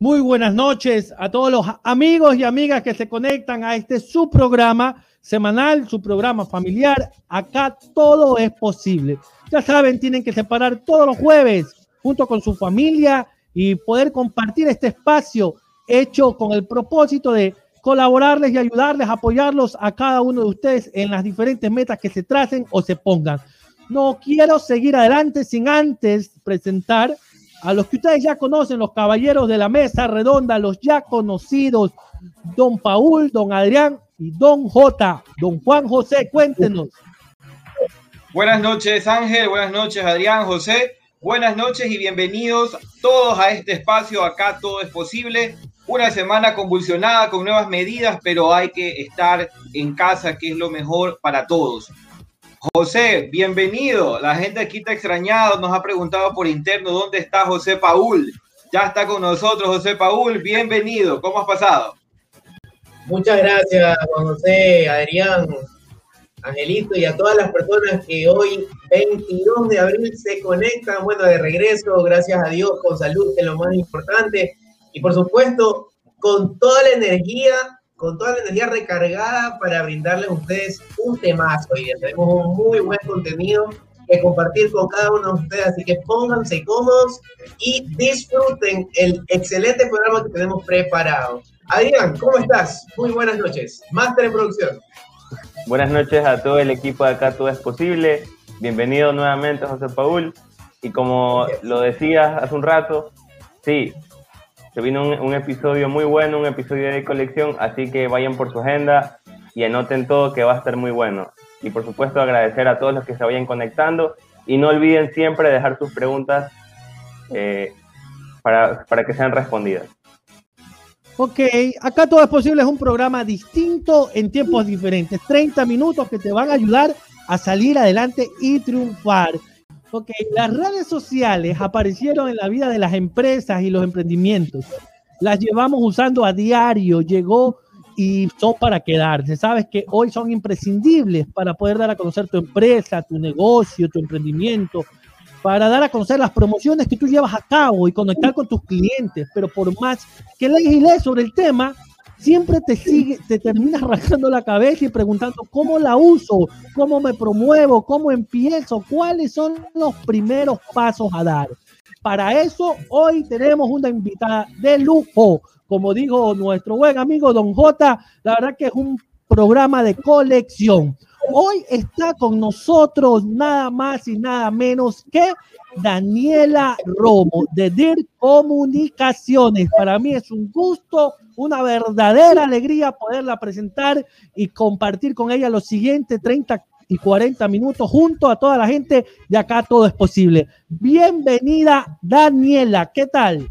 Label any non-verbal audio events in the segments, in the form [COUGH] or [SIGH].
Muy buenas noches a todos los amigos y amigas que se conectan a este su programa semanal, su programa familiar. Acá todo es posible. Ya saben, tienen que separar todos los jueves junto con su familia y poder compartir este espacio hecho con el propósito de colaborarles y ayudarles, apoyarlos a cada uno de ustedes en las diferentes metas que se tracen o se pongan. No quiero seguir adelante sin antes presentar a los que ustedes ya conocen, los caballeros de la mesa redonda, los ya conocidos, don Paul, don Adrián y don J, don Juan José, cuéntenos. Buenas noches Ángel, buenas noches Adrián, José, buenas noches y bienvenidos todos a este espacio, acá todo es posible. Una semana convulsionada con nuevas medidas, pero hay que estar en casa, que es lo mejor para todos. José, bienvenido. La gente aquí está extrañado, nos ha preguntado por interno dónde está José Paul. Ya está con nosotros José Paul, bienvenido. ¿Cómo has pasado? Muchas gracias, Juan José, Adrián, Angelito y a todas las personas que hoy, 22 de abril, se conectan. Bueno, de regreso, gracias a Dios, con salud, que es lo más importante. Y por supuesto, con toda la energía con toda la energía recargada para brindarles a ustedes un temazo. Y tenemos un muy buen contenido que compartir con cada uno de ustedes. Así que pónganse cómodos y disfruten el excelente programa que tenemos preparado. Adrián, ¿cómo estás? Muy buenas noches. Máster en producción. Buenas noches a todo el equipo de acá, todo es posible. Bienvenido nuevamente, José Paul. Y como lo decías hace un rato, sí, se vino un, episodio muy bueno, un episodio de colección, así que vayan por su agenda y anoten todo que va a estar muy bueno. Y por supuesto agradecer a todos los que se vayan conectando y no olviden siempre dejar sus preguntas eh, para, para que sean respondidas. Ok, acá todo es posible, es un programa distinto en tiempos diferentes. 30 minutos que te van a ayudar a salir adelante y triunfar. Ok, las redes sociales aparecieron en la vida de las empresas y los emprendimientos. Las llevamos usando a diario, llegó y son para quedarse. Sabes que hoy son imprescindibles para poder dar a conocer tu empresa, tu negocio, tu emprendimiento, para dar a conocer las promociones que tú llevas a cabo y conectar con tus clientes. Pero por más que lees sobre el tema, siempre te sigue, te terminas rascando la cabeza y preguntando cómo la uso, cómo me promuevo, cómo empiezo, cuáles son los primeros pasos a dar. Para eso, hoy tenemos una invitada de lujo. Como dijo nuestro buen amigo Don J, la verdad que es un programa de colección. Hoy está con nosotros nada más y nada menos que Daniela Romo de DIR Comunicaciones. Para mí es un gusto, una verdadera alegría poderla presentar y compartir con ella los siguientes 30 y 40 minutos junto a toda la gente de acá todo es posible. Bienvenida Daniela, ¿qué tal?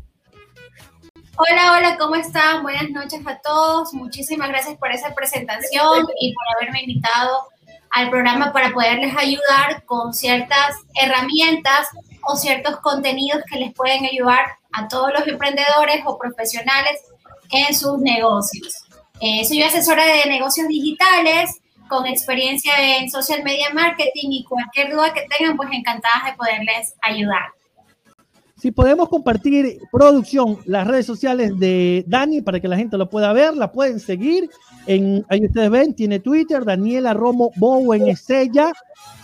Hola, hola, ¿cómo están? Buenas noches a todos. Muchísimas gracias por esa presentación y por haberme invitado al programa para poderles ayudar con ciertas herramientas o ciertos contenidos que les pueden ayudar a todos los emprendedores o profesionales en sus negocios. Eh, soy asesora de negocios digitales con experiencia en social media marketing y cualquier duda que tengan, pues encantadas de poderles ayudar. Si podemos compartir producción, las redes sociales de Dani para que la gente lo pueda ver, la pueden seguir. En, ahí ustedes ven, tiene Twitter, Daniela Romo Bowen Estrella.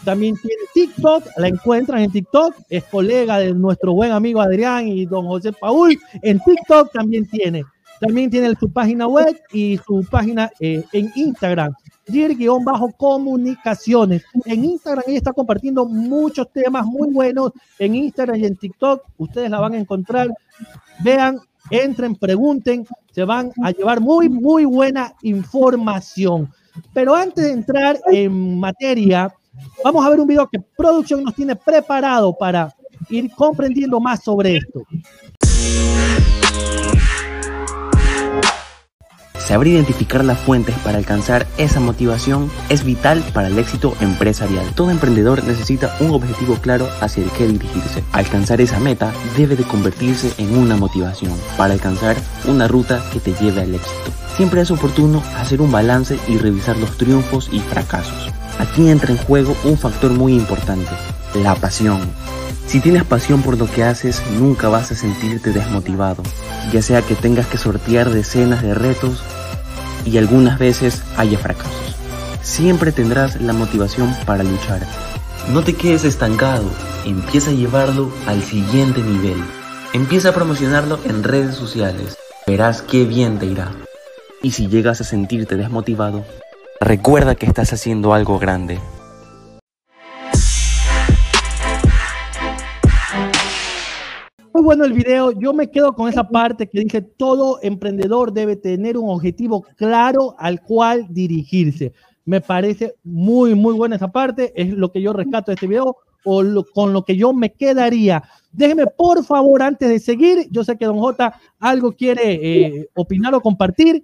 También tiene TikTok, la encuentran en TikTok. Es colega de nuestro buen amigo Adrián y don José Paul. En TikTok también tiene. También tiene su página web y su página eh, en Instagram. Dir-comunicaciones. En Instagram ella está compartiendo muchos temas muy buenos. En Instagram y en TikTok ustedes la van a encontrar. Vean, entren, pregunten. Se van a llevar muy, muy buena información. Pero antes de entrar en materia, vamos a ver un video que producción nos tiene preparado para ir comprendiendo más sobre esto. Saber identificar las fuentes para alcanzar esa motivación es vital para el éxito empresarial. Todo emprendedor necesita un objetivo claro hacia el que dirigirse. Alcanzar esa meta debe de convertirse en una motivación para alcanzar una ruta que te lleve al éxito. siempre es oportuno hacer un balance y revisar los triunfos y fracasos. Aquí entra en juego un factor muy importante, la pasión. Si tienes pasión por lo que haces, nunca vas a sentirte desmotivado, ya sea que tengas que sortear decenas de retos y algunas veces haya fracasos. Siempre tendrás la motivación para luchar. No te quedes estancado, empieza a llevarlo al siguiente nivel. Empieza a promocionarlo en redes sociales, verás qué bien te irá. Y si llegas a sentirte desmotivado, recuerda que estás haciendo algo grande. Bueno el video. Yo me quedo con esa parte que dice todo emprendedor debe tener un objetivo claro al cual dirigirse. Me parece muy, muy buena esa parte. Es lo que yo rescato de este video o con lo que yo me quedaría. Déjeme, por favor, antes de seguir, yo sé que Don J algo quiere eh, opinar o compartir.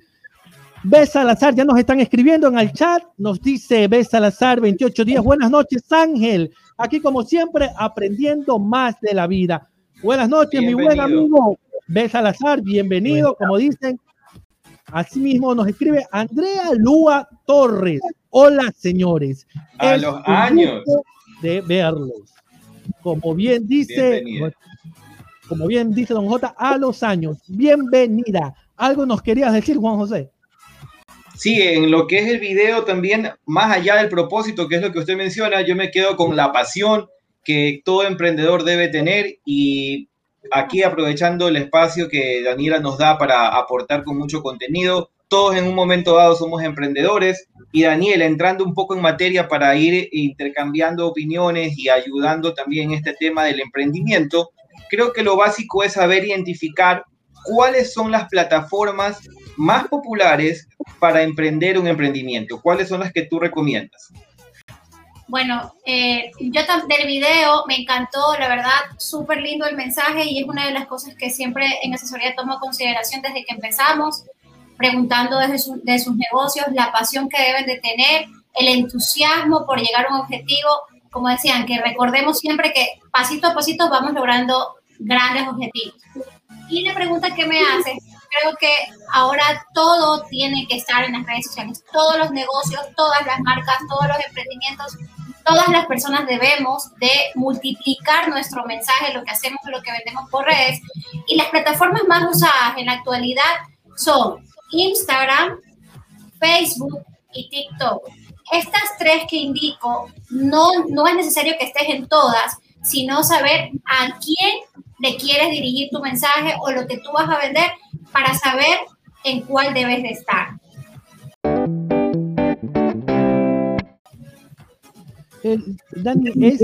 B. Salazar, ya nos están escribiendo en el chat. Nos dice B. Salazar, 28 días. Buenas noches, Ángel. Aquí, como siempre, aprendiendo más de la vida. Buenas noches, mi buen amigo B. Salazar, bienvenido, como dicen. Asimismo nos escribe Andrea Lua Torres. Hola, señores. A los años. De verlos. Como bien dice, como bien dice Don J, a los años. Bienvenida. ¿Algo nos querías decir, Juan José? Sí, en lo que es el video también, más allá del propósito, que es lo que usted menciona, yo me quedo con la pasión, que todo emprendedor debe tener y aquí aprovechando el espacio que Daniela nos da para aportar con mucho contenido. Todos en un momento dado somos emprendedores y Daniela entrando un poco en materia para ir intercambiando opiniones y ayudando también en este tema del emprendimiento, creo que lo básico es saber identificar cuáles son las plataformas más populares para emprender un emprendimiento, cuáles son las que tú recomiendas. Bueno, eh, yo del video me encantó, la verdad, súper lindo el mensaje y es una de las cosas que siempre en asesoría tomo consideración desde que empezamos, preguntando desde de sus negocios la pasión que deben de tener, el entusiasmo por llegar a un objetivo, como decían, que recordemos siempre que pasito a pasito vamos logrando grandes objetivos. Y la pregunta que me hace, creo que ahora todo tiene que estar en las redes sociales, todos los negocios, todas las marcas, todos los emprendimientos todas las personas debemos de multiplicar nuestro mensaje, lo que hacemos, lo que vendemos por redes. Y las plataformas más usadas en la actualidad son Instagram, Facebook y TikTok. Estas tres que indico, no, no es necesario que estés en todas, sino saber a quién le quieres dirigir tu mensaje o lo que tú vas a vender para saber en cuál debes de estar. Dani, es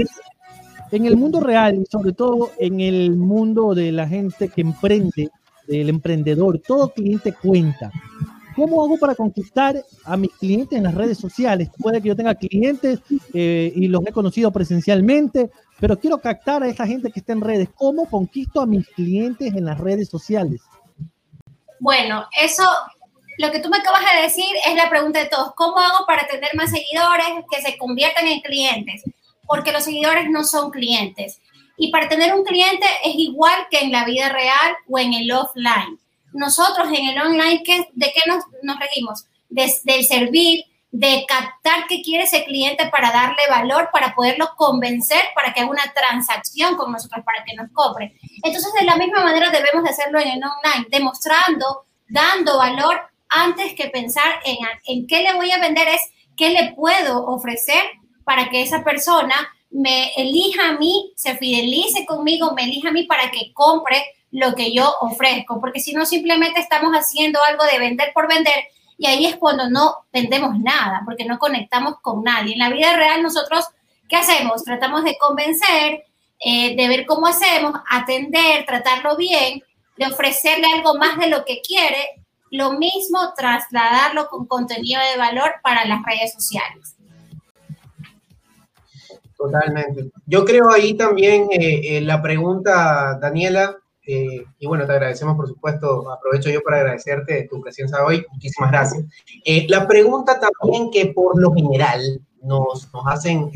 en el mundo real y sobre todo en el mundo de la gente que emprende, del emprendedor, todo cliente cuenta. ¿Cómo hago para conquistar a mis clientes en las redes sociales? Puede que yo tenga clientes eh, y los he conocido presencialmente, pero quiero captar a esa gente que está en redes. ¿Cómo conquisto a mis clientes en las redes sociales? Bueno, eso lo que tú me acabas de decir es la pregunta de todos. ¿Cómo hago para tener más seguidores que se conviertan en clientes? Porque los seguidores no son clientes. Y para tener un cliente es igual que en la vida real o en el offline. Nosotros en el online, ¿de qué nos, nos regimos? del servir, de captar qué quiere ese cliente para darle valor, para poderlo convencer, para que haga una transacción con nosotros, para que nos compre. Entonces, de la misma manera debemos de hacerlo en el online, demostrando, dando valor antes que pensar en, en qué le voy a vender, es qué le puedo ofrecer para que esa persona me elija a mí, se fidelice conmigo, me elija a mí para que compre lo que yo ofrezco, porque si no simplemente estamos haciendo algo de vender por vender y ahí es cuando no vendemos nada, porque no conectamos con nadie. En la vida real nosotros, ¿qué hacemos? Tratamos de convencer, eh, de ver cómo hacemos, atender, tratarlo bien, de ofrecerle algo más de lo que quiere lo mismo trasladarlo con contenido de valor para las redes sociales. Totalmente. Yo creo ahí también eh, eh, la pregunta, Daniela, eh, y bueno, te agradecemos por supuesto, aprovecho yo para agradecerte tu presencia hoy, muchísimas gracias. la pregunta también que por lo general nos, nos hacen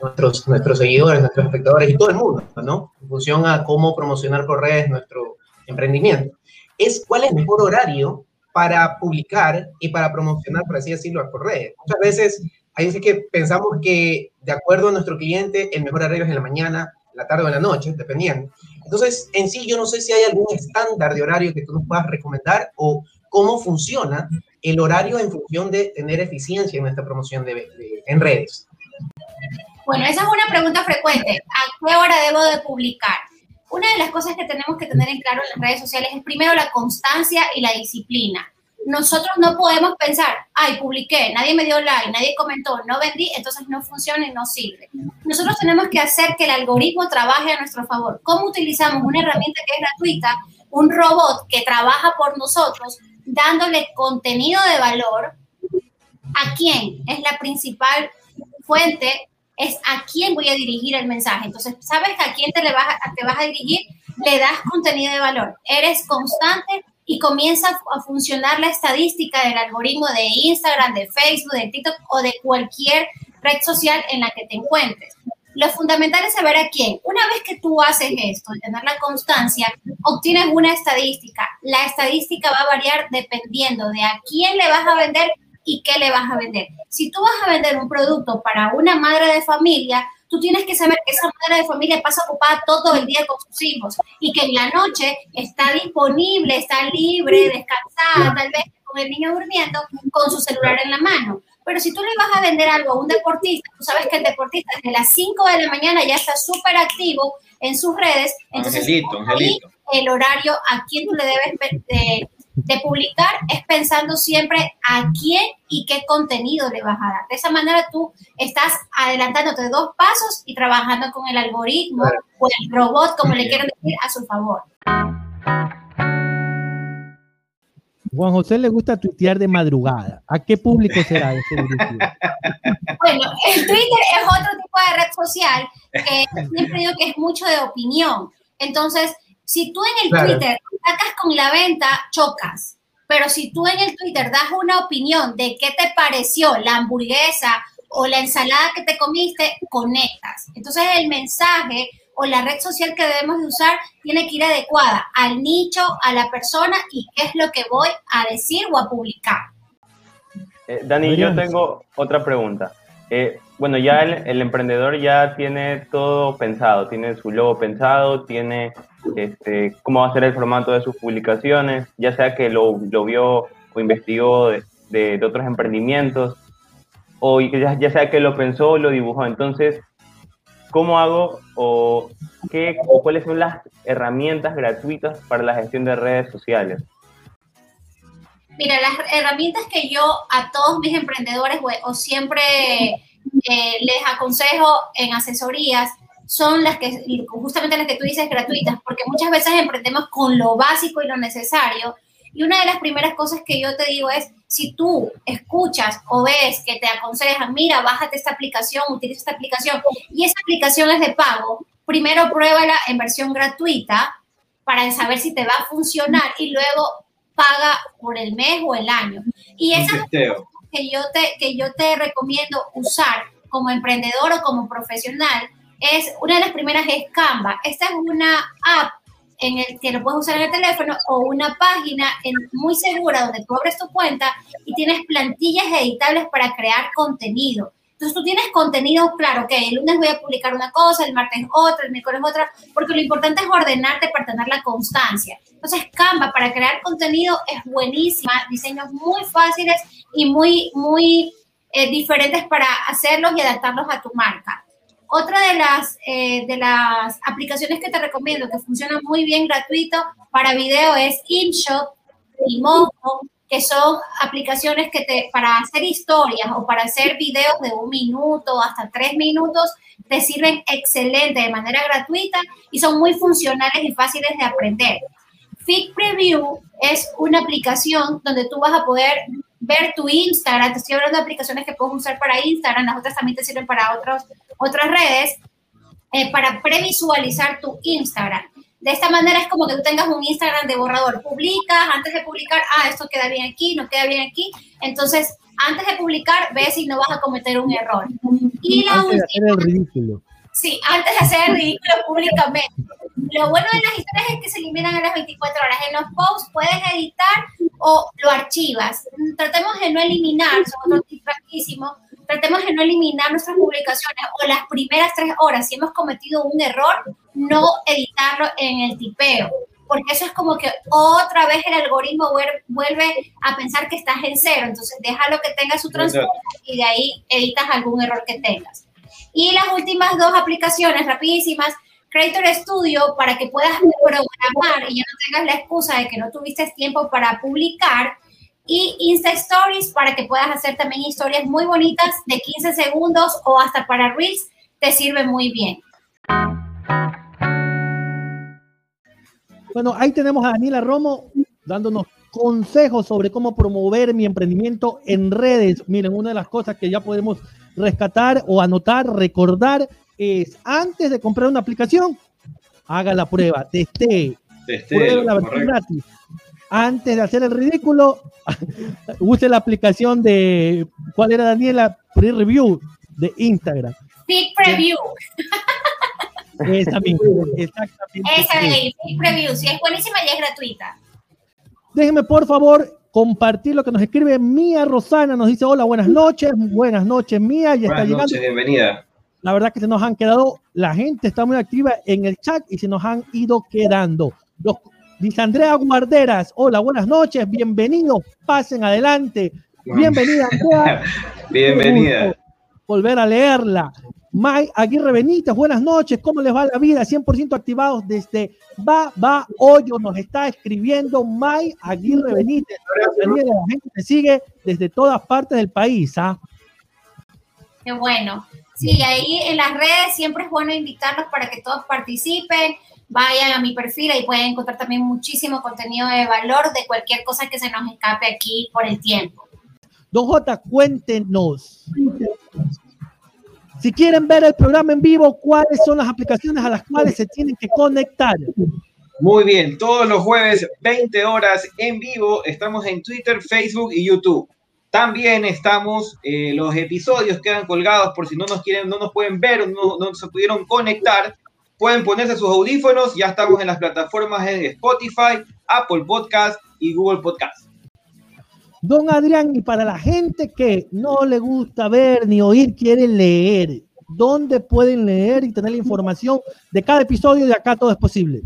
nuestros, nuestros seguidores, nuestros espectadores y todo el mundo, ¿no? En función a cómo promocionar por nuestro emprendimiento es cuál es el mejor horario para publicar y para promocionar, por así decirlo, por redes. Muchas veces hay veces que pensamos que de acuerdo a nuestro cliente, el mejor horario es en la mañana, la tarde o en la noche, dependiendo. Entonces, en sí, yo no sé si hay algún estándar de horario que tú nos puedas recomendar o cómo funciona el horario en función de tener eficiencia en nuestra promoción de, en redes. Bueno, esa es una pregunta frecuente. ¿A qué hora debo de publicar? Una de las cosas que tenemos que tener en claro en las redes sociales es primero la constancia y la disciplina. Nosotros no podemos pensar, ay, publiqué, nadie me dio like, nadie comentó, no vendí, entonces no funciona y no sirve. Nosotros tenemos que hacer que el algoritmo trabaje a nuestro favor. ¿Cómo utilizamos una herramienta que es gratuita, un robot que trabaja por nosotros, dándole contenido de valor? ¿A quién? Es la principal fuente es a quién voy a dirigir el mensaje. Entonces, ¿sabes a quién te, le vas, a, te vas a dirigir? Le das contenido de valor. Eres constante y comienza a funcionar la estadística del algoritmo de Instagram, de Facebook, de TikTok o de cualquier red social en la que te encuentres. Lo fundamental es saber a quién. Una vez que tú haces esto, tener la constancia, obtienes una estadística. La estadística va a variar dependiendo de a quién le vas a vender y qué le vas a vender. Si tú vas a vender un producto para una madre de familia, tú tienes que saber que esa madre de familia pasa ocupada todo el día con sus hijos y que en la noche está disponible, está libre, descansada, tal vez con el niño durmiendo, con su celular en la mano. Pero si tú le vas a vender algo a un deportista, tú sabes que el deportista desde las 5 de la mañana ya está súper activo en sus redes, entonces el horario a quién tú le debes de, de publicar es pensando siempre a quién y qué contenido le vas a dar. De esa manera tú estás adelantándote dos pasos y trabajando con el algoritmo o el robot, como le quieran decir, a su favor. Juan José le gusta tuitear de madrugada. ¿A qué público será ese Bueno, el Twitter es otro tipo de red social que siempre digo que es mucho de opinión. Entonces, si tú en el Twitter sacas con la venta, chocas. Pero si tú en el Twitter das una opinión de qué te pareció la hamburguesa o la ensalada que te comiste, conectas. Entonces el mensaje o la red social que debemos de usar tiene que ir adecuada al nicho, a la persona y qué es lo que voy a decir o a publicar. Eh, Dani, yo tengo otra pregunta. Eh, bueno, ya el, emprendedor ya tiene todo pensado, tiene su logo pensado, tiene este, cómo va a ser el formato de sus publicaciones, ya sea que lo, lo vio o investigó de, de, otros emprendimientos, o ya, ya, sea que lo pensó o lo dibujó. Entonces, ¿cómo hago o, qué, o cuáles son las herramientas gratuitas para la gestión de redes sociales? Mira, las herramientas que yo a todos mis emprendedores o, siempre eh, les aconsejo en asesorías son las que, justamente las que tú dices gratuitas, porque muchas veces emprendemos con lo básico y lo necesario. Y una de las primeras cosas que yo te digo es, si tú escuchas o ves que te aconsejan, mira, bájate esta aplicación, utiliza esta aplicación, y esa aplicación es de pago, primero pruébala en versión gratuita para saber si te va a funcionar y luego paga por el mes o el año. Y esa que yo te, que yo te recomiendo usar como emprendedor o como profesional es una de las primeras es Canva. Esta es una app en el que lo puedes usar en el teléfono o una página muy segura donde tú tu cuenta y tienes plantillas editables para crear contenido. Entonces tú tienes contenido claro, que el lunes voy a publicar una cosa, el martes otra, el miércoles otra, porque lo importante es ordenarte para tener la constancia. Entonces Canva para crear contenido es buenísima, diseños muy fáciles y muy, muy eh, diferentes para hacerlos y adaptarlos a tu marca. Otra de las, eh, de las aplicaciones que te recomiendo que funciona muy bien gratuito para video es InShot y Mojo que son aplicaciones que te, para hacer historias o para hacer videos de un minuto hasta tres minutos, te sirven excelente de manera gratuita y son muy funcionales y fáciles de aprender. Fig Preview es una aplicación donde tú vas a poder ver tu Instagram. Te estoy hablando de aplicaciones que puedes usar para Instagram, las otras también te sirven para otros, otras redes, eh, para previsualizar tu Instagram. De esta manera es como que tú tengas un Instagram de borrador. Publicas, antes de publicar, ah, esto queda bien aquí, no queda bien aquí. Entonces, antes de publicar, ves si no vas a cometer un error. Y la última. Sí, antes de hacer el ridículo públicamente. Lo bueno de las historias es que se eliminan a las 24 horas. En los posts puedes editar o lo archivas. Tratemos de no eliminar, son otro tip tratemos de no eliminar nuestras publicaciones o las primeras tres horas. Si hemos cometido un error, no editarlo en el tipeo, porque eso es como que otra vez el algoritmo vuelve a pensar que estás en cero. Entonces, déjalo que tenga su transporte y de ahí editas algún error que tengas. Y las últimas dos aplicaciones rapidísimas, Creator Studio para que puedas programar y ya no tengas la excusa de que no tuviste tiempo para publicar y Insta Stories para que puedas hacer también historias muy bonitas de 15 segundos o hasta para Reels, te sirve muy bien. Bueno, ahí tenemos a Daniela Romo dándonos consejos sobre cómo promover mi emprendimiento en redes. Miren, una de las cosas que ya podemos rescatar o anotar, recordar, es antes de comprar una aplicación, haga la prueba, teste, pruebe la versión gratis antes de hacer el ridículo, [LAUGHS] use la aplicación de, ¿cuál era Daniela? Pre-review de Instagram. Big Preview. Esa misma, exactamente. Esa de ahí, Big Preview, sí, es buenísima y es gratuita. Déjenme por favor compartir lo que nos escribe Mía Rosana, nos dice hola, buenas noches, buenas noches Mía, ya está llegando. Noches, bienvenida. La verdad que se nos han quedado, la gente está muy activa en el chat y se nos han ido quedando. Los Dice Andrea Guarderas, hola, buenas noches, bienvenidos, pasen adelante. Bienvenida, Andrea. [LAUGHS] Bienvenida. Volver a leerla. May Aguirre Benítez, buenas noches, ¿cómo les va la vida? 100% activados desde Va, Va, Hoyo, nos está escribiendo May Aguirre Benítez. La gente que sigue desde todas partes del país. ¿ah? Qué bueno. Sí, ahí en las redes siempre es bueno invitarlos para que todos participen vayan a mi perfil, y pueden encontrar también muchísimo contenido de valor de cualquier cosa que se nos escape aquí por el tiempo. Don J, cuéntenos. Si quieren ver el programa en vivo, ¿cuáles son las aplicaciones a las cuales se tienen que conectar? Muy bien, todos los jueves, 20 horas en vivo, estamos en Twitter, Facebook y YouTube. También estamos, eh, los episodios quedan colgados por si no nos quieren, no nos pueden ver o no, no se pudieron conectar Pueden ponerse sus audífonos, ya estamos en las plataformas de Spotify, Apple Podcast y Google Podcast. Don Adrián, y para la gente que no le gusta ver ni oír, quiere leer, ¿dónde pueden leer y tener la información de cada episodio de Acá Todo es Posible?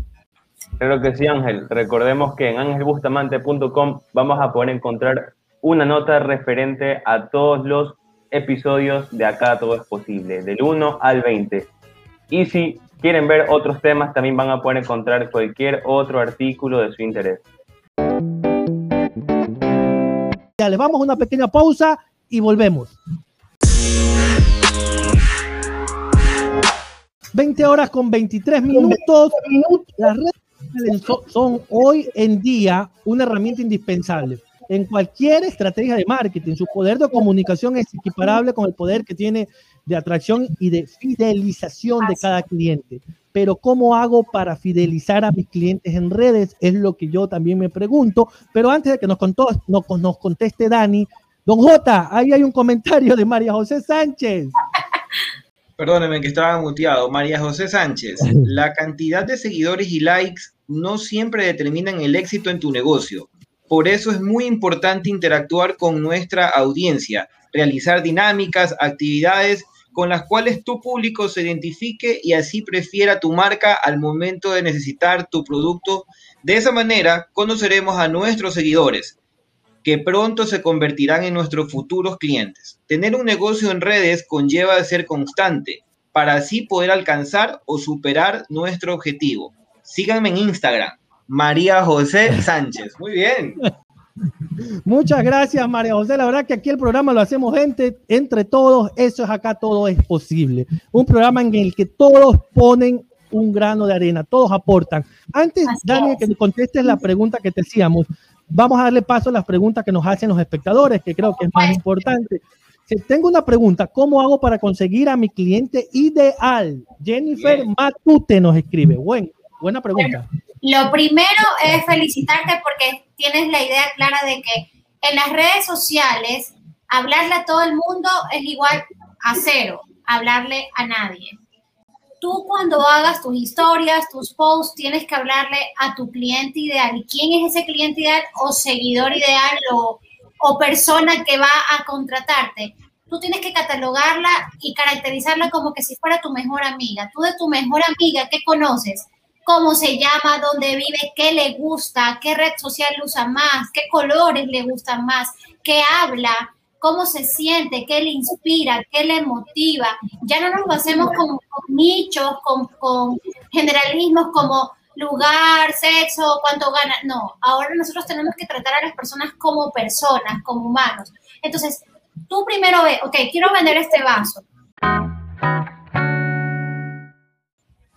Claro que sí, Ángel. Recordemos que en angelbustamante.com vamos a poder encontrar una nota referente a todos los episodios de Acá Todo es Posible, del 1 al 20. Y si quieren ver otros temas, también van a poder encontrar cualquier otro artículo de su interés. Ya, les vamos a una pequeña pausa y volvemos. 20 horas con 23 minutos. Las redes son hoy en día una herramienta indispensable en cualquier estrategia de marketing. Su poder de comunicación es equiparable con el poder que tiene de atracción y de fidelización de cada cliente. Pero ¿cómo hago para fidelizar a mis clientes en redes? Es lo que yo también me pregunto. Pero antes de que nos, contó, nos, nos conteste Dani, don J, ahí hay un comentario de María José Sánchez. Perdóneme que estaba muteado. María José Sánchez, [LAUGHS] la cantidad de seguidores y likes no siempre determinan el éxito en tu negocio. Por eso es muy importante interactuar con nuestra audiencia, realizar dinámicas, actividades con las cuales tu público se identifique y así prefiera tu marca al momento de necesitar tu producto. De esa manera conoceremos a nuestros seguidores, que pronto se convertirán en nuestros futuros clientes. Tener un negocio en redes conlleva ser constante para así poder alcanzar o superar nuestro objetivo. Síganme en Instagram, María José Sánchez. Muy bien. [LAUGHS] [LAUGHS] Muchas gracias, María José. La verdad que aquí el programa lo hacemos gente, entre todos. Eso es acá, todo es posible. Un programa en el que todos ponen un grano de arena, todos aportan. Antes, Daniel, que contestes la pregunta que te hacíamos, vamos a darle paso a las preguntas que nos hacen los espectadores, que creo que es más importante. Si tengo una pregunta, ¿cómo hago para conseguir a mi cliente ideal? Jennifer Matute nos escribe. Buen, buena pregunta. Lo primero es felicitarte porque tienes la idea clara de que en las redes sociales hablarle a todo el mundo es igual a cero, hablarle a nadie. tú cuando hagas tus historias, tus posts, tienes que hablarle a tu cliente ideal. ¿Y quién es ese cliente ideal o seguidor ideal o, persona que va a contratarte? Tú tienes que catalogarla y caracterizarla como que si fuera tu mejor amiga. Tú de tu mejor amiga, ¿qué conoces? Cómo se llama, dónde vive, qué le gusta, qué red social usa más, qué colores le gustan más, qué habla, cómo se siente, qué le inspira, qué le motiva. Ya no nos hacemos con, nichos, con, con, generalismos como lugar, sexo, cuánto gana. No, ahora nosotros tenemos que tratar a las personas como personas, como humanos. Entonces, tú primero ve, ok, quiero vender este vaso.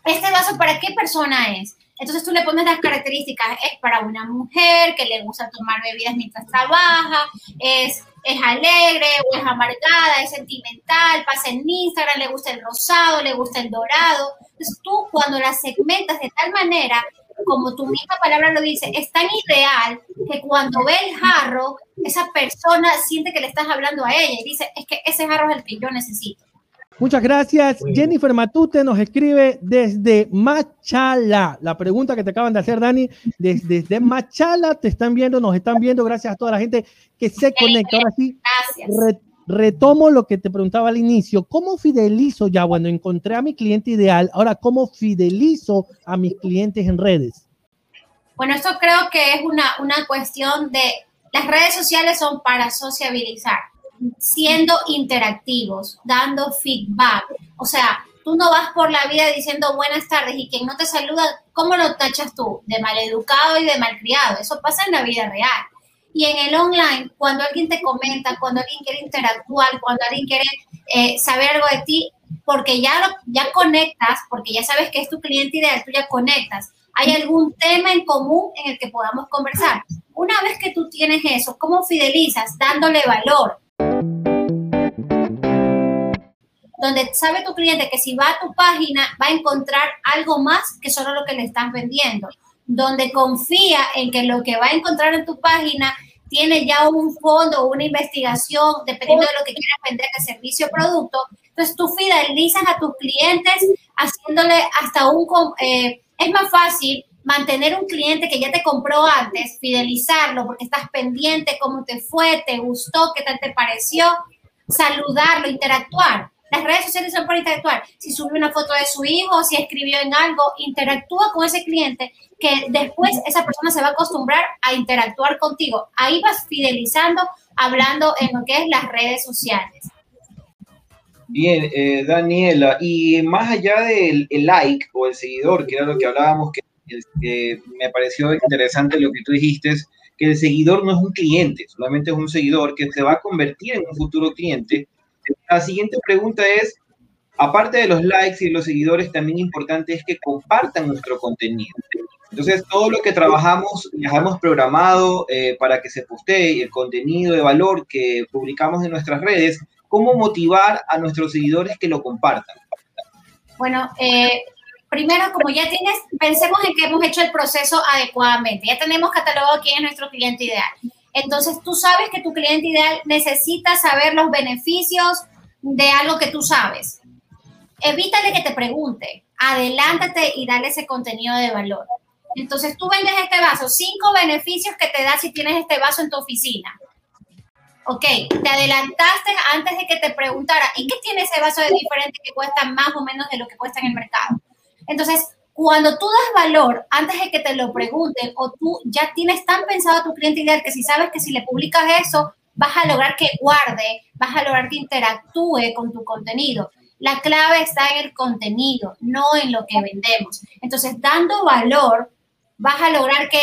¿Este vaso para qué persona es? Entonces tú le pones las características, es para una mujer que le gusta tomar bebidas mientras trabaja, es es alegre o es amargada, es sentimental, pasa en Instagram, le gusta el rosado, le gusta el dorado. Entonces tú cuando la segmentas de tal manera, como tu misma palabra lo dice, es tan irreal que cuando ve el jarro, esa persona siente que le estás hablando a ella y dice, es que ese jarro es el que yo necesito. Muchas gracias. Jennifer Matute nos escribe desde Machala. La pregunta que te acaban de hacer, Dani, desde, Machala te están viendo, nos están viendo. Gracias a toda la gente que se conecta. Ahora sí, retomo lo que te preguntaba al inicio. ¿Cómo fidelizo ya? Bueno, encontré a mi cliente ideal. Ahora, ¿cómo fidelizo a mis clientes en redes? Bueno, esto creo que es una, una cuestión de las redes sociales son para sociabilizar siendo interactivos, dando feedback. O sea, tú no vas por la vida diciendo buenas tardes y quien no te saluda, ¿cómo lo tachas tú? De maleducado y de malcriado. Eso pasa en la vida real. Y en el online, cuando alguien te comenta, cuando alguien quiere interactuar, cuando alguien quiere eh, saber algo de ti, porque ya, ya conectas, porque ya sabes que es tu cliente ideal, tú ya conectas. Hay algún tema en común en el que podamos conversar. Una vez que tú tienes eso, ¿cómo fidelizas? Dándole valor, donde sabe tu cliente que si va a tu página va a encontrar algo más que solo lo que le estás vendiendo, donde confía en que lo que va a encontrar en tu página tiene ya un fondo una investigación, dependiendo de lo que quieras vender de servicio o producto. Entonces tú fidelizas a tus clientes haciéndole hasta un... Eh, es más fácil mantener un cliente que ya te compró antes, fidelizarlo porque estás pendiente, cómo te fue, te gustó, qué tal te pareció, saludarlo, interactuar. Las redes sociales son para interactuar. Si subió una foto de su hijo, si escribió en algo, interactúa con ese cliente que después esa persona se va a acostumbrar a interactuar contigo. Ahí vas fidelizando, hablando en lo que es las redes sociales. Bien, eh, Daniela, y más allá del like o el seguidor, que era lo que hablábamos, que me pareció interesante lo que tú dijiste, que el seguidor no es un cliente, solamente es un seguidor que se va a convertir en un futuro cliente. La siguiente pregunta es, aparte de los likes y los seguidores, también importante es que compartan nuestro contenido. Entonces, todo lo que trabajamos, hemos programado eh, para que se postee el contenido de valor que publicamos en nuestras redes, ¿cómo motivar a nuestros seguidores que lo compartan? Bueno, eh, primero, como ya tienes, pensemos en que hemos hecho el proceso adecuadamente. Ya tenemos catalogado quién es nuestro cliente ideal. Entonces, tú sabes que tu cliente ideal necesita saber los beneficios de algo que tú sabes. Evítale que te pregunte, adelántate y dale ese contenido de valor. Entonces, tú vendes este vaso, cinco beneficios que te da si tienes este vaso en tu oficina. Ok, te adelantaste antes de que te preguntara, ¿y qué tiene ese vaso de diferente que cuesta más o menos de lo que cuesta en el mercado? Entonces, cuando tú das valor antes de que te lo pregunten o tú ya tienes tan pensado a tu cliente ideal que si sabes que si le publicas eso, vas a lograr que guarde, vas a lograr que interactúe con tu contenido. La clave está en el contenido, no en lo que vendemos. Entonces, dando valor, vas a lograr que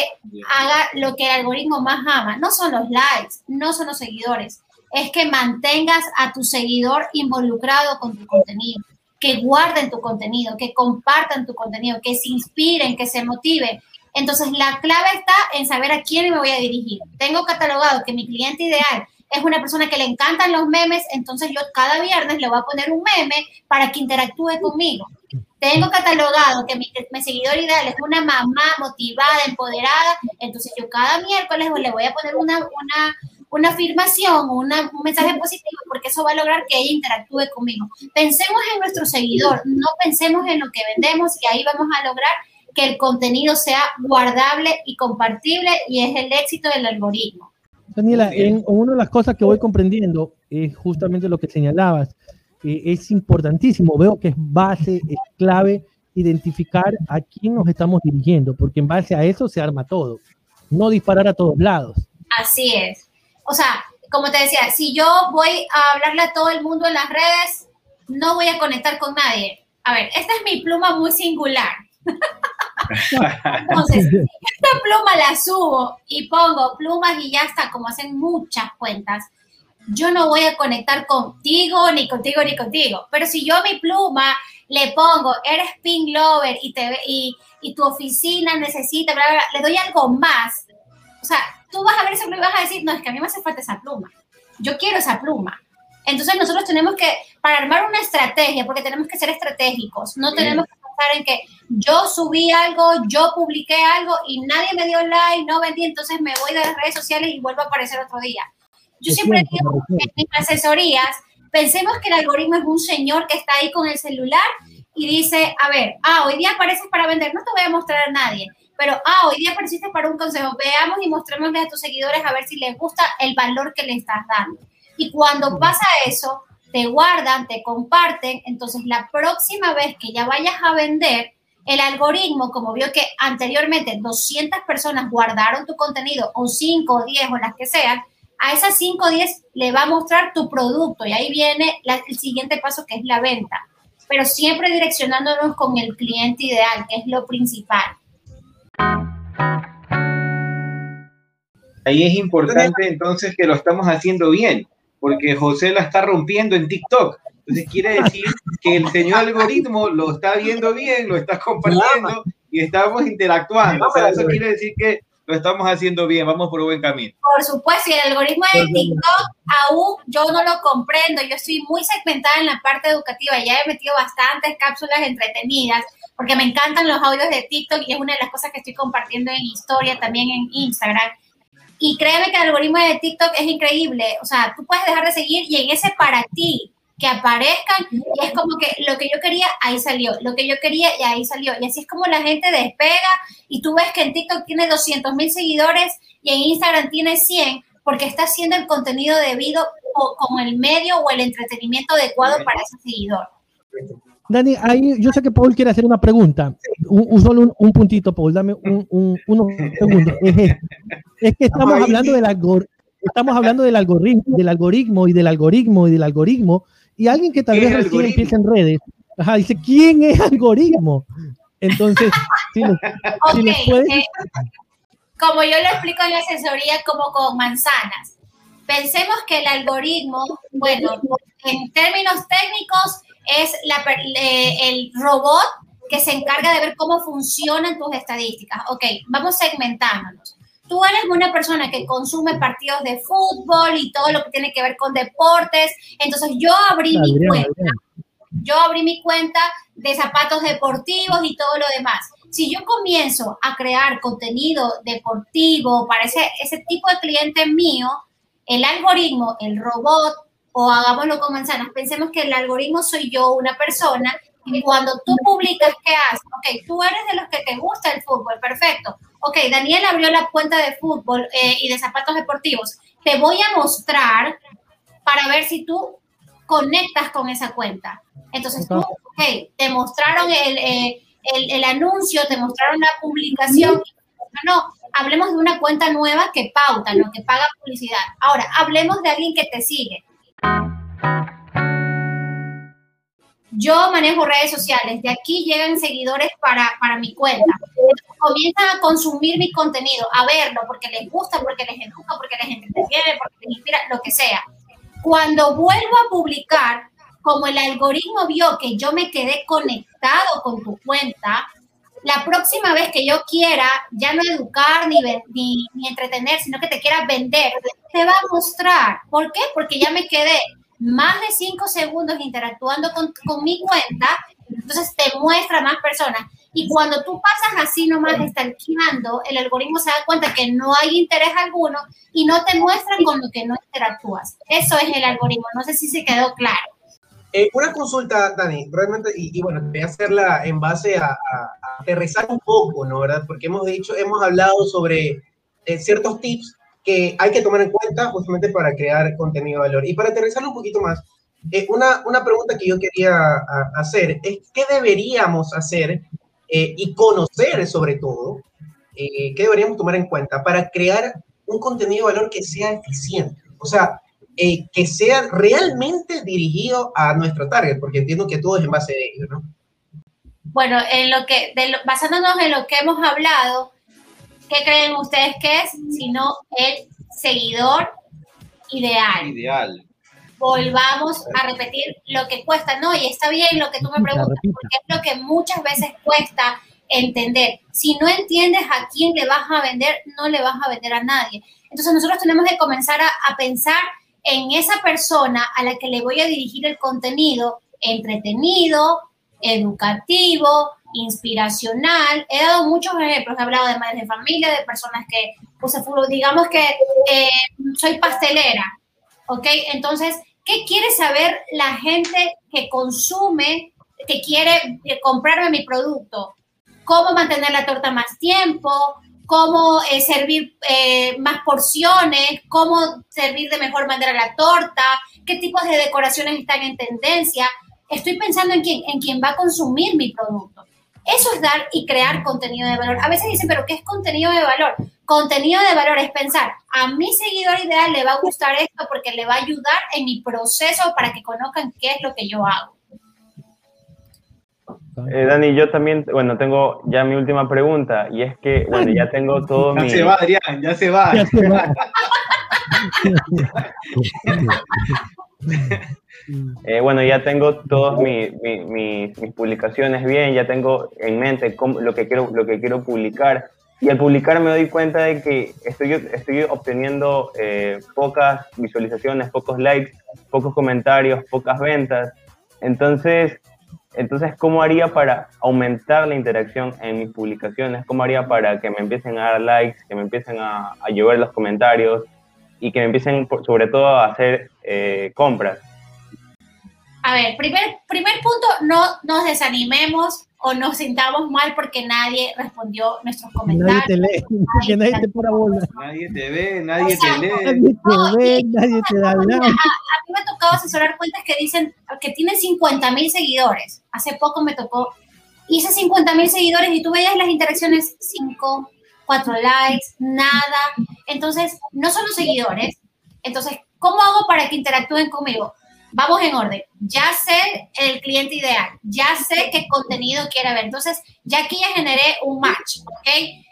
haga lo que el algoritmo más ama. No son los likes, no son los seguidores. Es que mantengas a tu seguidor involucrado con tu contenido que guarden tu contenido, que compartan tu contenido, que se inspiren, que se motiven. Entonces, la clave está en saber a quién me voy a dirigir. Tengo catalogado que mi cliente ideal es una persona que le encantan los memes, entonces yo cada viernes le voy a poner un meme para que interactúe conmigo. Tengo catalogado que mi, seguidor ideal es una mamá motivada, empoderada, entonces yo cada miércoles le voy a poner una, una, una afirmación, una, un mensaje positivo, porque eso va a lograr que ella interactúe conmigo. Pensemos en nuestro seguidor, no pensemos en lo que vendemos y ahí vamos a lograr que el contenido sea guardable y compartible y es el éxito del algoritmo. Daniela, en, una de las cosas que voy comprendiendo es justamente lo que señalabas. es importantísimo, veo que es base, es clave identificar a quién nos estamos dirigiendo, porque en base a eso se arma todo, no disparar a todos lados. Así es. O sea, como te decía, si yo voy a hablarle a todo el mundo en las redes, no voy a conectar con nadie. A ver, esta es mi pluma muy singular. [LAUGHS] Entonces, esta pluma la subo y pongo plumas y ya está, como hacen muchas cuentas. Yo no voy a conectar contigo, ni contigo, ni contigo. Pero si yo mi pluma le pongo, eres pink lover y, te, y, y tu oficina necesita, le doy algo más. O sea, tú vas a ver esa pluma y vas a decir, no, es que a mí me hace falta esa pluma. Yo quiero esa pluma. Entonces nosotros tenemos que, para armar una estrategia, porque tenemos que ser estratégicos, no tenemos que pensar en que yo subí algo, yo publiqué algo y nadie me dio like, no vendí, entonces me voy de las redes sociales y vuelvo a aparecer otro día. Yo siempre digo en mis asesorías, pensemos que el algoritmo es un señor que está ahí con el celular y dice, a ver, ah, hoy día apareces para vender, no te voy a mostrar a nadie, pero, ah, hoy día apareciste para un consejo, veamos y mostrémosle a tus seguidores a ver si les gusta el valor que le estás dando. Y cuando pasa eso, te guardan, te comparten, entonces la próxima vez que ya vayas a vender, el algoritmo, como vio que anteriormente 200 personas guardaron tu contenido, o 5 o 10 o las que sean, a esas 5 o 10 le va a mostrar tu producto y ahí viene el siguiente paso que es la venta. Pero siempre direccionándonos con el cliente ideal, que es lo principal. Ahí es importante entonces que lo estamos haciendo bien, porque José la está rompiendo en TikTok. Entonces quiere decir que el señor algoritmo lo está viendo bien, lo está compartiendo y estamos interactuando. O sea, eso quiere decir que lo estamos haciendo bien, vamos por buen camino. Por supuesto, y el algoritmo de TikTok aún yo no lo comprendo, yo estoy muy segmentada en la parte educativa, ya he metido bastantes cápsulas entretenidas, porque me encantan los audios de TikTok y es una de las cosas que estoy compartiendo en historia, también en Instagram. Y créeme que el algoritmo de TikTok es increíble, o sea, tú puedes dejar de seguir y en ese para ti, que aparezcan y es como que lo que yo quería, ahí salió, lo que yo quería y ahí salió. Y así es como la gente despega y tú ves que en TikTok tiene 200 mil seguidores y en Instagram tiene 100 porque está haciendo el contenido debido o con el medio o el entretenimiento adecuado para ese seguidor. Dani, ahí yo sé que Paul quiere hacer una pregunta. Un, solo un, puntito, Paul, dame un, unos segundos. Es, que estamos hablando del algoritmo estamos hablando del algoritmo, del algoritmo y del algoritmo y del algoritmo, y alguien que tal vez recién empieza en redes, dice, ¿quién es algoritmo? Entonces, si eh, como yo lo explico en la asesoría, como con manzanas. Pensemos que el algoritmo, bueno, en términos técnicos, es la, el robot que se encarga de ver cómo funcionan tus estadísticas. Ok, vamos segmentándonos tú eres una persona que consume partidos de fútbol y todo lo que tiene que ver con deportes, entonces yo abrí mi cuenta, yo abrí mi cuenta de zapatos deportivos y todo lo demás. Si yo comienzo a crear contenido deportivo para ese, ese tipo de cliente mío, el algoritmo, el robot, o hagámoslo con manzanas, pensemos que el algoritmo soy yo, una persona, y cuando tú publicas, ¿qué haces? Ok, tú eres de los que te gusta el fútbol, perfecto ok, Daniel abrió la cuenta de fútbol eh, y de zapatos deportivos, te voy a mostrar para ver si tú conectas con esa cuenta. Entonces tú, ok, te mostraron eh, el, el, anuncio, te mostraron la publicación. No, hablemos de una cuenta nueva que pauta, ¿no? que paga publicidad. Ahora, hablemos de alguien que te sigue. Yo manejo redes sociales, de aquí llegan seguidores para, para mi cuenta. comienzan a consumir mi contenido, a verlo, porque les gusta, porque les educa, porque les entretiene, porque les inspira, lo que sea. Cuando vuelvo a publicar, como el algoritmo vio que yo me quedé conectado con tu cuenta, la próxima vez que yo quiera ya no educar ni, ni, ni entretener, sino que te quiera vender, te va a mostrar. ¿Por qué? Porque ya me quedé más de cinco segundos interactuando con, con mi cuenta, entonces te muestra más personas. Y cuando tú pasas así nomás estalqueando, el algoritmo se da cuenta que no hay interés alguno y no te muestra con lo que no interactúas. Eso es el algoritmo. No sé si se quedó claro. Eh, una consulta, Dani, realmente, y, bueno, voy a hacerla en base a, a, aterrizar un poco, ¿no? ¿Verdad? Porque hemos dicho, hemos hablado sobre eh, ciertos tips que hay que tomar en cuenta justamente para crear contenido de valor. Y para aterrizarlo un poquito más, eh, una, una, pregunta que yo quería hacer es qué deberíamos hacer eh, y conocer sobre todo, eh, qué deberíamos tomar en cuenta para crear un contenido de valor que sea eficiente, o sea, que sea realmente dirigido a nuestro target, porque entiendo que todo es en base de ello, ¿no? Bueno, en lo que, basándonos en lo que hemos hablado, ¿qué creen ustedes que es? Sino el seguidor ideal. Ideal. Volvamos a repetir lo que cuesta, ¿no? Y está bien lo que tú me preguntas, porque es lo que muchas veces cuesta entender. Si no entiendes a quién le vas a vender, no le vas a vender a nadie. Entonces nosotros tenemos que comenzar a, a pensar en esa persona a la que le voy a dirigir el contenido entretenido, educativo, inspiracional. He dado muchos ejemplos, he hablado de madres de familia, de personas que, digamos que eh, soy pastelera, ¿ok? Entonces, ¿qué quiere saber la gente que consume, que quiere eh, comprarme mi producto? ¿Cómo mantener la torta más tiempo? ¿Cómo eh, servir más porciones? ¿Cómo servir de mejor manera la torta? ¿Qué tipos de decoraciones están en tendencia? Estoy pensando en quién, en quién va a consumir mi producto. Eso es dar y crear contenido de valor. A veces dicen, pero ¿qué es contenido de valor? Contenido de valor es pensar, a mi seguidor ideal le va a gustar esto porque le va a ayudar en mi proceso para que conozcan qué es lo que yo hago. Eh, Dani, yo también, bueno, tengo ya mi última pregunta y es que, bueno, ya tengo todo mi... Ya se va, Adrián, ya se va. Ya se va. [LAUGHS] Eh, bueno, ya tengo todas mis publicaciones bien, ya tengo en mente lo, que quiero, lo que quiero publicar. Y al publicar me doy cuenta de que estoy, estoy obteniendo eh, pocas visualizaciones, pocos likes, pocos comentarios, pocas ventas. Entonces, entonces, ¿cómo haría para aumentar la interacción en mis publicaciones? ¿Cómo haría para que me empiecen a dar likes, que me empiecen a, a llover los comentarios y que me empiecen, sobre todo, a hacer eh, compras? a ver, primer, primer punto, no nos desanimemos o nos sintamos mal porque nadie respondió nuestros comentarios. Nadie te lee, nadie, [LAUGHS] nadie te pone bola. Nadie te ve, nadie te lee. Nadie te ve, nadie te da nada. A, mí me ha tocado asesorar cuentas que dicen que tienen 50 mil seguidores. Hace poco me tocó, hice 50 mil seguidores y tú veías las interacciones 5, 4 likes, nada. Entonces, no son los seguidores. Entonces, ¿cómo hago para que interactúen conmigo? Vamos en orden. Ya sé el cliente ideal, ya sé qué contenido quiere ver. Entonces, ya aquí ya generé un match, ¿ok?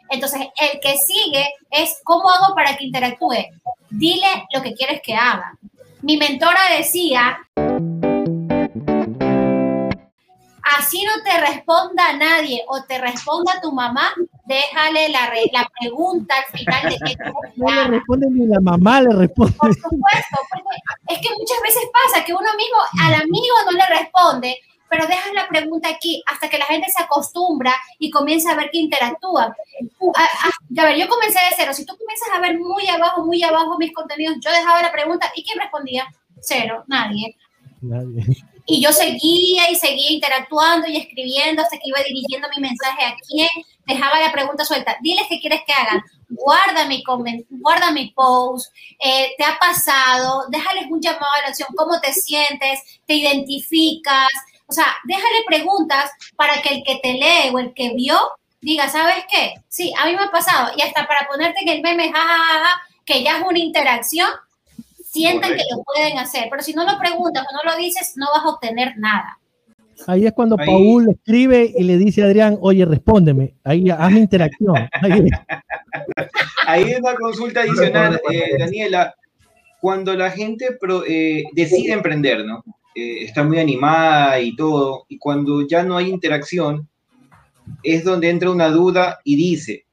Entonces, el que sigue es cómo hago para que interactúe. Dile lo que quieres que haga. Mi mentora decía, así no te responda nadie o te responda tu mamá, déjale la, la pregunta al final de que [LAUGHS] No le responde ni la mamá, le responde. Por supuesto, porque es que muchas veces pasa que uno mismo al amigo no le responde, pero dejas la pregunta aquí hasta que la gente se acostumbra y comienza a ver que interactúan. A, ver, yo comencé de cero. Si tú comienzas a ver muy abajo, muy abajo mis contenidos, yo dejaba la pregunta y ¿quién respondía? Cero, nadie. Nadie. Y yo seguía y seguía interactuando y escribiendo hasta que iba dirigiendo mi mensaje a quién, dejaba la pregunta suelta. Diles qué quieres que hagan. Guarda mi, guarda mi post. Eh, ¿Te ha pasado? Déjales un llamado a la acción. ¿Cómo te sientes? ¿Te identificas? O sea, déjale preguntas para que el que te lee o el que vio diga, ¿sabes qué? Sí, a mí me ha pasado. Y hasta para ponerte en el meme, jajaja, que ya es una interacción, sientan que lo pueden hacer, pero si no lo preguntas o no lo dices, no vas a obtener nada. Ahí es cuando Paul escribe y le dice a Adrián, oye, respóndeme, ahí hazme interacción. [LAUGHS] Ahí es una consulta adicional, eh, Daniela, cuando la gente eh, decide emprender, ¿no? Eh, está muy animada y todo, y cuando ya no hay interacción, es donde entra una duda y dice,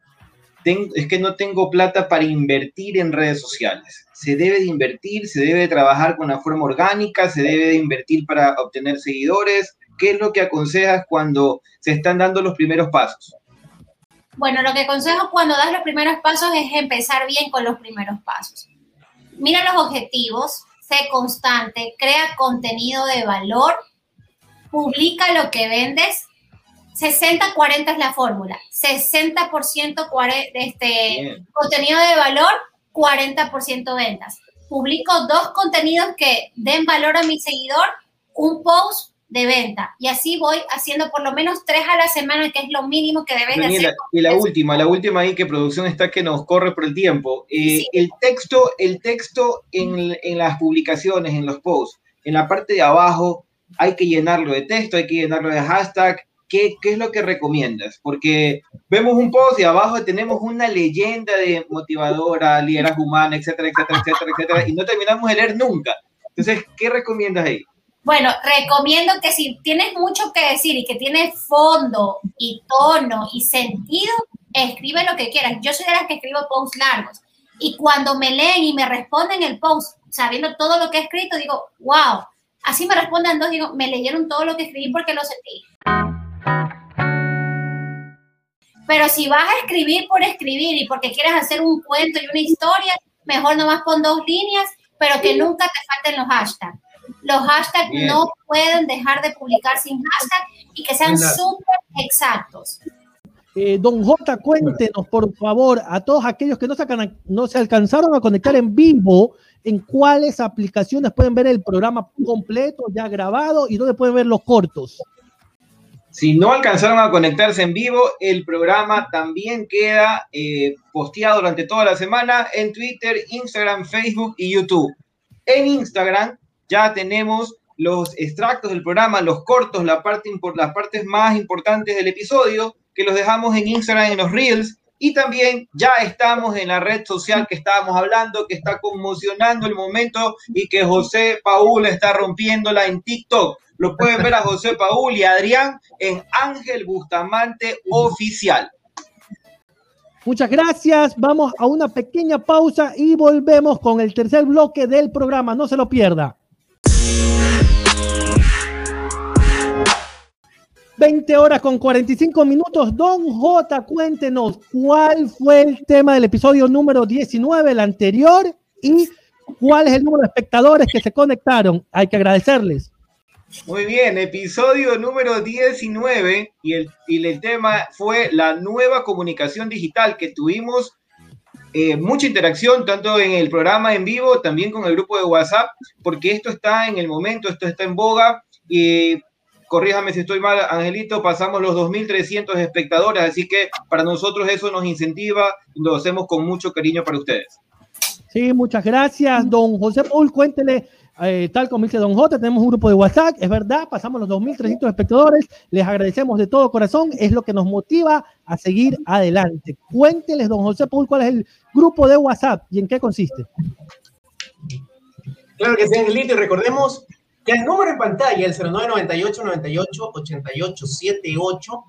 es que no tengo plata para invertir en redes sociales. Se debe de invertir, se debe de trabajar con una forma orgánica, se debe de invertir para obtener seguidores. ¿qué es lo que aconsejas cuando se están dando los primeros pasos? Bueno, lo que aconsejo cuando das los primeros pasos es empezar bien con los primeros pasos. Mira los objetivos, sé constante, crea contenido de valor, publica lo que vendes. 60-40 es la fórmula. 60% este, contenido de valor, 40% ventas. Publico dos contenidos que den valor a mi seguidor, un post de venta. Y así voy haciendo por lo menos tres a la semana, que es lo mínimo que deben hacer. Y la última, la última ahí que producción está que nos corre por el tiempo. Eh, el texto, el texto en, en, las publicaciones, en los posts, en la parte de abajo, hay que llenarlo de texto, hay que llenarlo de hashtag. ¿Qué, ¿Qué es lo que recomiendas? Porque vemos un post y abajo tenemos una leyenda de motivadora, liderazgo humano, etcétera, etcétera, etcétera, etcétera, y no terminamos de leer nunca. Entonces, ¿qué recomiendas ahí? Bueno, recomiendo que si tienes mucho que decir y que tiene fondo y tono y sentido, escribe lo que quieras. Yo soy de las que escribo posts largos. Y cuando me leen y me responden el post, sabiendo todo lo que he escrito, digo, wow. Así me responden dos, digo, me leyeron todo lo que escribí porque lo sentí. Pero si vas a escribir por escribir y porque quieres hacer un cuento y una historia, mejor nomás pon dos líneas, pero que nunca te falten los hashtags los hashtags no pueden dejar de publicar sin hashtag y que sean súper exactos. Eh, don J, cuéntenos, por favor, a todos aquellos que no se, no se alcanzaron a conectar en vivo, en cuáles aplicaciones pueden ver el programa completo, ya grabado, y dónde pueden ver los cortos. Si no alcanzaron a conectarse en vivo, el programa también queda eh, posteado durante toda la semana en Twitter, Instagram, Facebook y YouTube. En Instagram ya tenemos los extractos del programa, los cortos, las partes más importantes del episodio, que los dejamos en Instagram, en los Reels, y también ya estamos en la red social que estábamos hablando, que está conmocionando el momento y que José Paul está rompiéndola en TikTok. Lo pueden ver a José Paul y Adrián en Ángel Bustamante Oficial. Muchas gracias. Vamos a una pequeña pausa y volvemos con el tercer bloque del programa. No se lo pierda. 20 horas con 45 minutos. Don J, cuéntenos cuál fue el tema del episodio número 19, el anterior, y cuál es el número de espectadores que se conectaron. Hay que agradecerles. Muy bien, episodio número 19 y el, tema fue la nueva comunicación digital que tuvimos eh, mucha interacción, tanto en el programa en vivo, también con el grupo de WhatsApp, porque esto está en el momento, esto está en boga y corríjame si estoy mal, Angelito, pasamos los 2.300 espectadores, así que para nosotros eso nos incentiva y lo hacemos con mucho cariño para ustedes. Sí, muchas gracias, don José Paul, cuéntele, eh, tal como dice don J, tenemos un grupo de WhatsApp, es verdad, pasamos los 2.300 espectadores, les agradecemos de todo corazón, es lo que nos motiva a seguir adelante. Cuénteles, don José Paul, cuál es el grupo de WhatsApp y en qué consiste. Claro que sí, Angelito, y recordemos el número en pantalla, el 0998 98 88 78,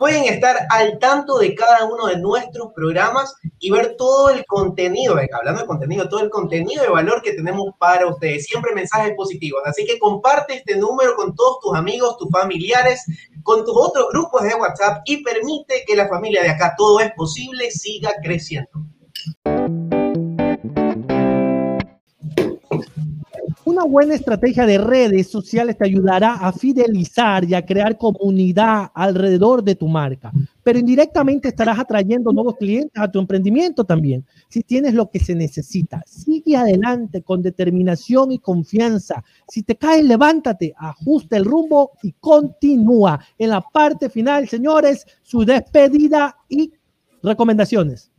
pueden estar al tanto de cada uno de nuestros programas y ver todo el contenido, hablando de contenido, todo el contenido de valor que tenemos para ustedes. Siempre mensajes positivos. Así que comparte este número con todos tus amigos, tus familiares, con tus otros grupos de WhatsApp y permite que la familia de acá, todo es posible, siga creciendo. Una buena estrategia de redes sociales te ayudará a fidelizar y a crear comunidad alrededor de tu marca, pero indirectamente estarás atrayendo nuevos clientes a tu emprendimiento también. Si tienes lo que se necesita, sigue adelante con determinación y confianza. Si te caes, levántate, ajusta el rumbo y continúa. En la parte final, señores, su despedida y recomendaciones.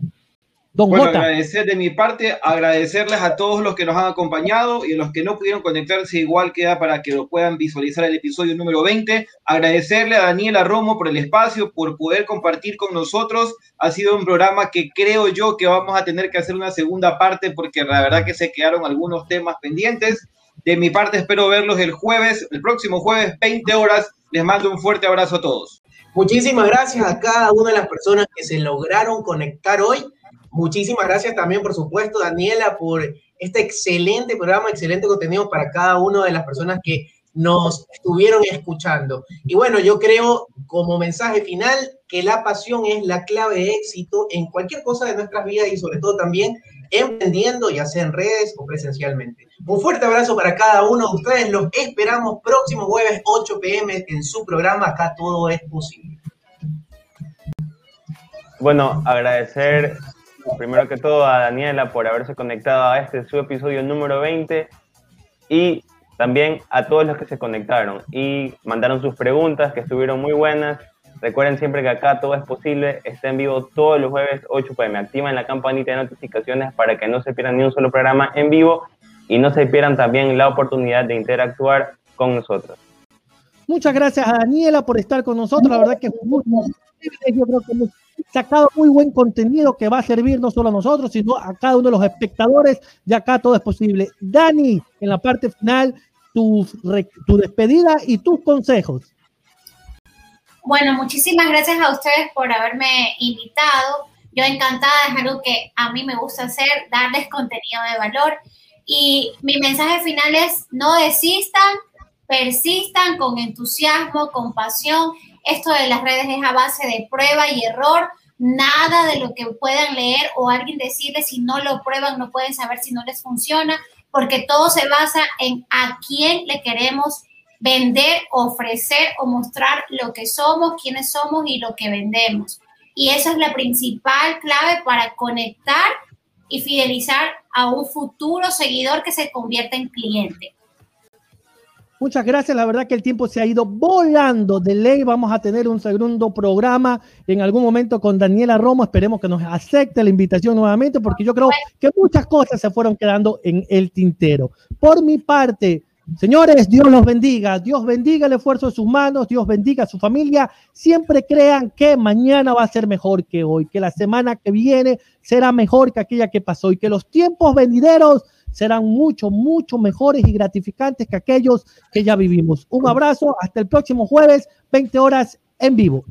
Don bueno, agradecer de mi parte, agradecerles a todos los que nos han acompañado y a los que no pudieron conectarse, igual queda para que lo puedan visualizar el episodio número 20. Agradecerle a Daniela Romo por el espacio, por poder compartir con nosotros. Ha sido un programa que creo yo que vamos a tener que hacer una segunda parte porque la verdad que se quedaron algunos temas pendientes. De mi parte, espero verlos el jueves, el próximo jueves, 20 horas. Les mando un fuerte abrazo a todos. Muchísimas gracias a cada una de las personas que se lograron conectar hoy. Muchísimas gracias también, por supuesto, Daniela, por este excelente programa, excelente contenido para cada una de las personas que nos estuvieron escuchando. Y bueno, yo creo como mensaje final que la pasión es la clave de éxito en cualquier cosa de nuestras vidas y sobre todo también emprendiendo, ya sea en redes o presencialmente. Un fuerte abrazo para cada uno de ustedes. Los esperamos próximo jueves 8 pm en su programa Acá todo es posible. Bueno, agradecer primero que todo a Daniela por haberse conectado a este su episodio número 20 y también a todos los que se conectaron y mandaron sus preguntas que estuvieron muy buenas. Recuerden siempre que acá todo es posible, está en vivo todos los jueves 8 pm. Activen la campanita de notificaciones para que no se pierdan ni un solo programa en vivo y no se pierdan también la oportunidad de interactuar con nosotros. Muchas gracias a Daniela por estar con nosotros. La verdad que es un Yo creo que hemos sacado muy buen contenido que va a servir no solo a nosotros, sino a cada uno de los espectadores. Y acá todo es posible. Dani, en la parte final, tu, tu despedida y tus consejos. Bueno, muchísimas gracias a ustedes por haberme invitado. Yo encantada, es algo que a mí me gusta hacer, darles contenido de valor. Y mi mensaje final es, no desistan, persistan con entusiasmo, con pasión. Esto de las redes es a base de prueba y error. Nada de lo que puedan leer o alguien decirles si no lo prueban, no pueden saber si no les funciona, porque todo se basa en a quién le queremos vender, ofrecer o mostrar lo que somos, quiénes somos y lo que vendemos. Y esa es la principal clave para conectar y fidelizar a un futuro seguidor que se convierta en cliente. Muchas gracias, la verdad que el tiempo se ha ido volando. De ley vamos a tener un segundo programa en algún momento con Daniela Romo. Esperemos que nos acepte la invitación nuevamente porque yo creo que muchas cosas se fueron quedando en el tintero. Por mi parte, Señores, Dios los bendiga, Dios bendiga el esfuerzo de sus manos, Dios bendiga a su familia. Siempre crean que mañana va a ser mejor que hoy, que la semana que viene será mejor que aquella que pasó y que los tiempos venideros serán mucho, mucho mejores y gratificantes que aquellos que ya vivimos. Un abrazo, hasta el próximo jueves, 20 horas en vivo.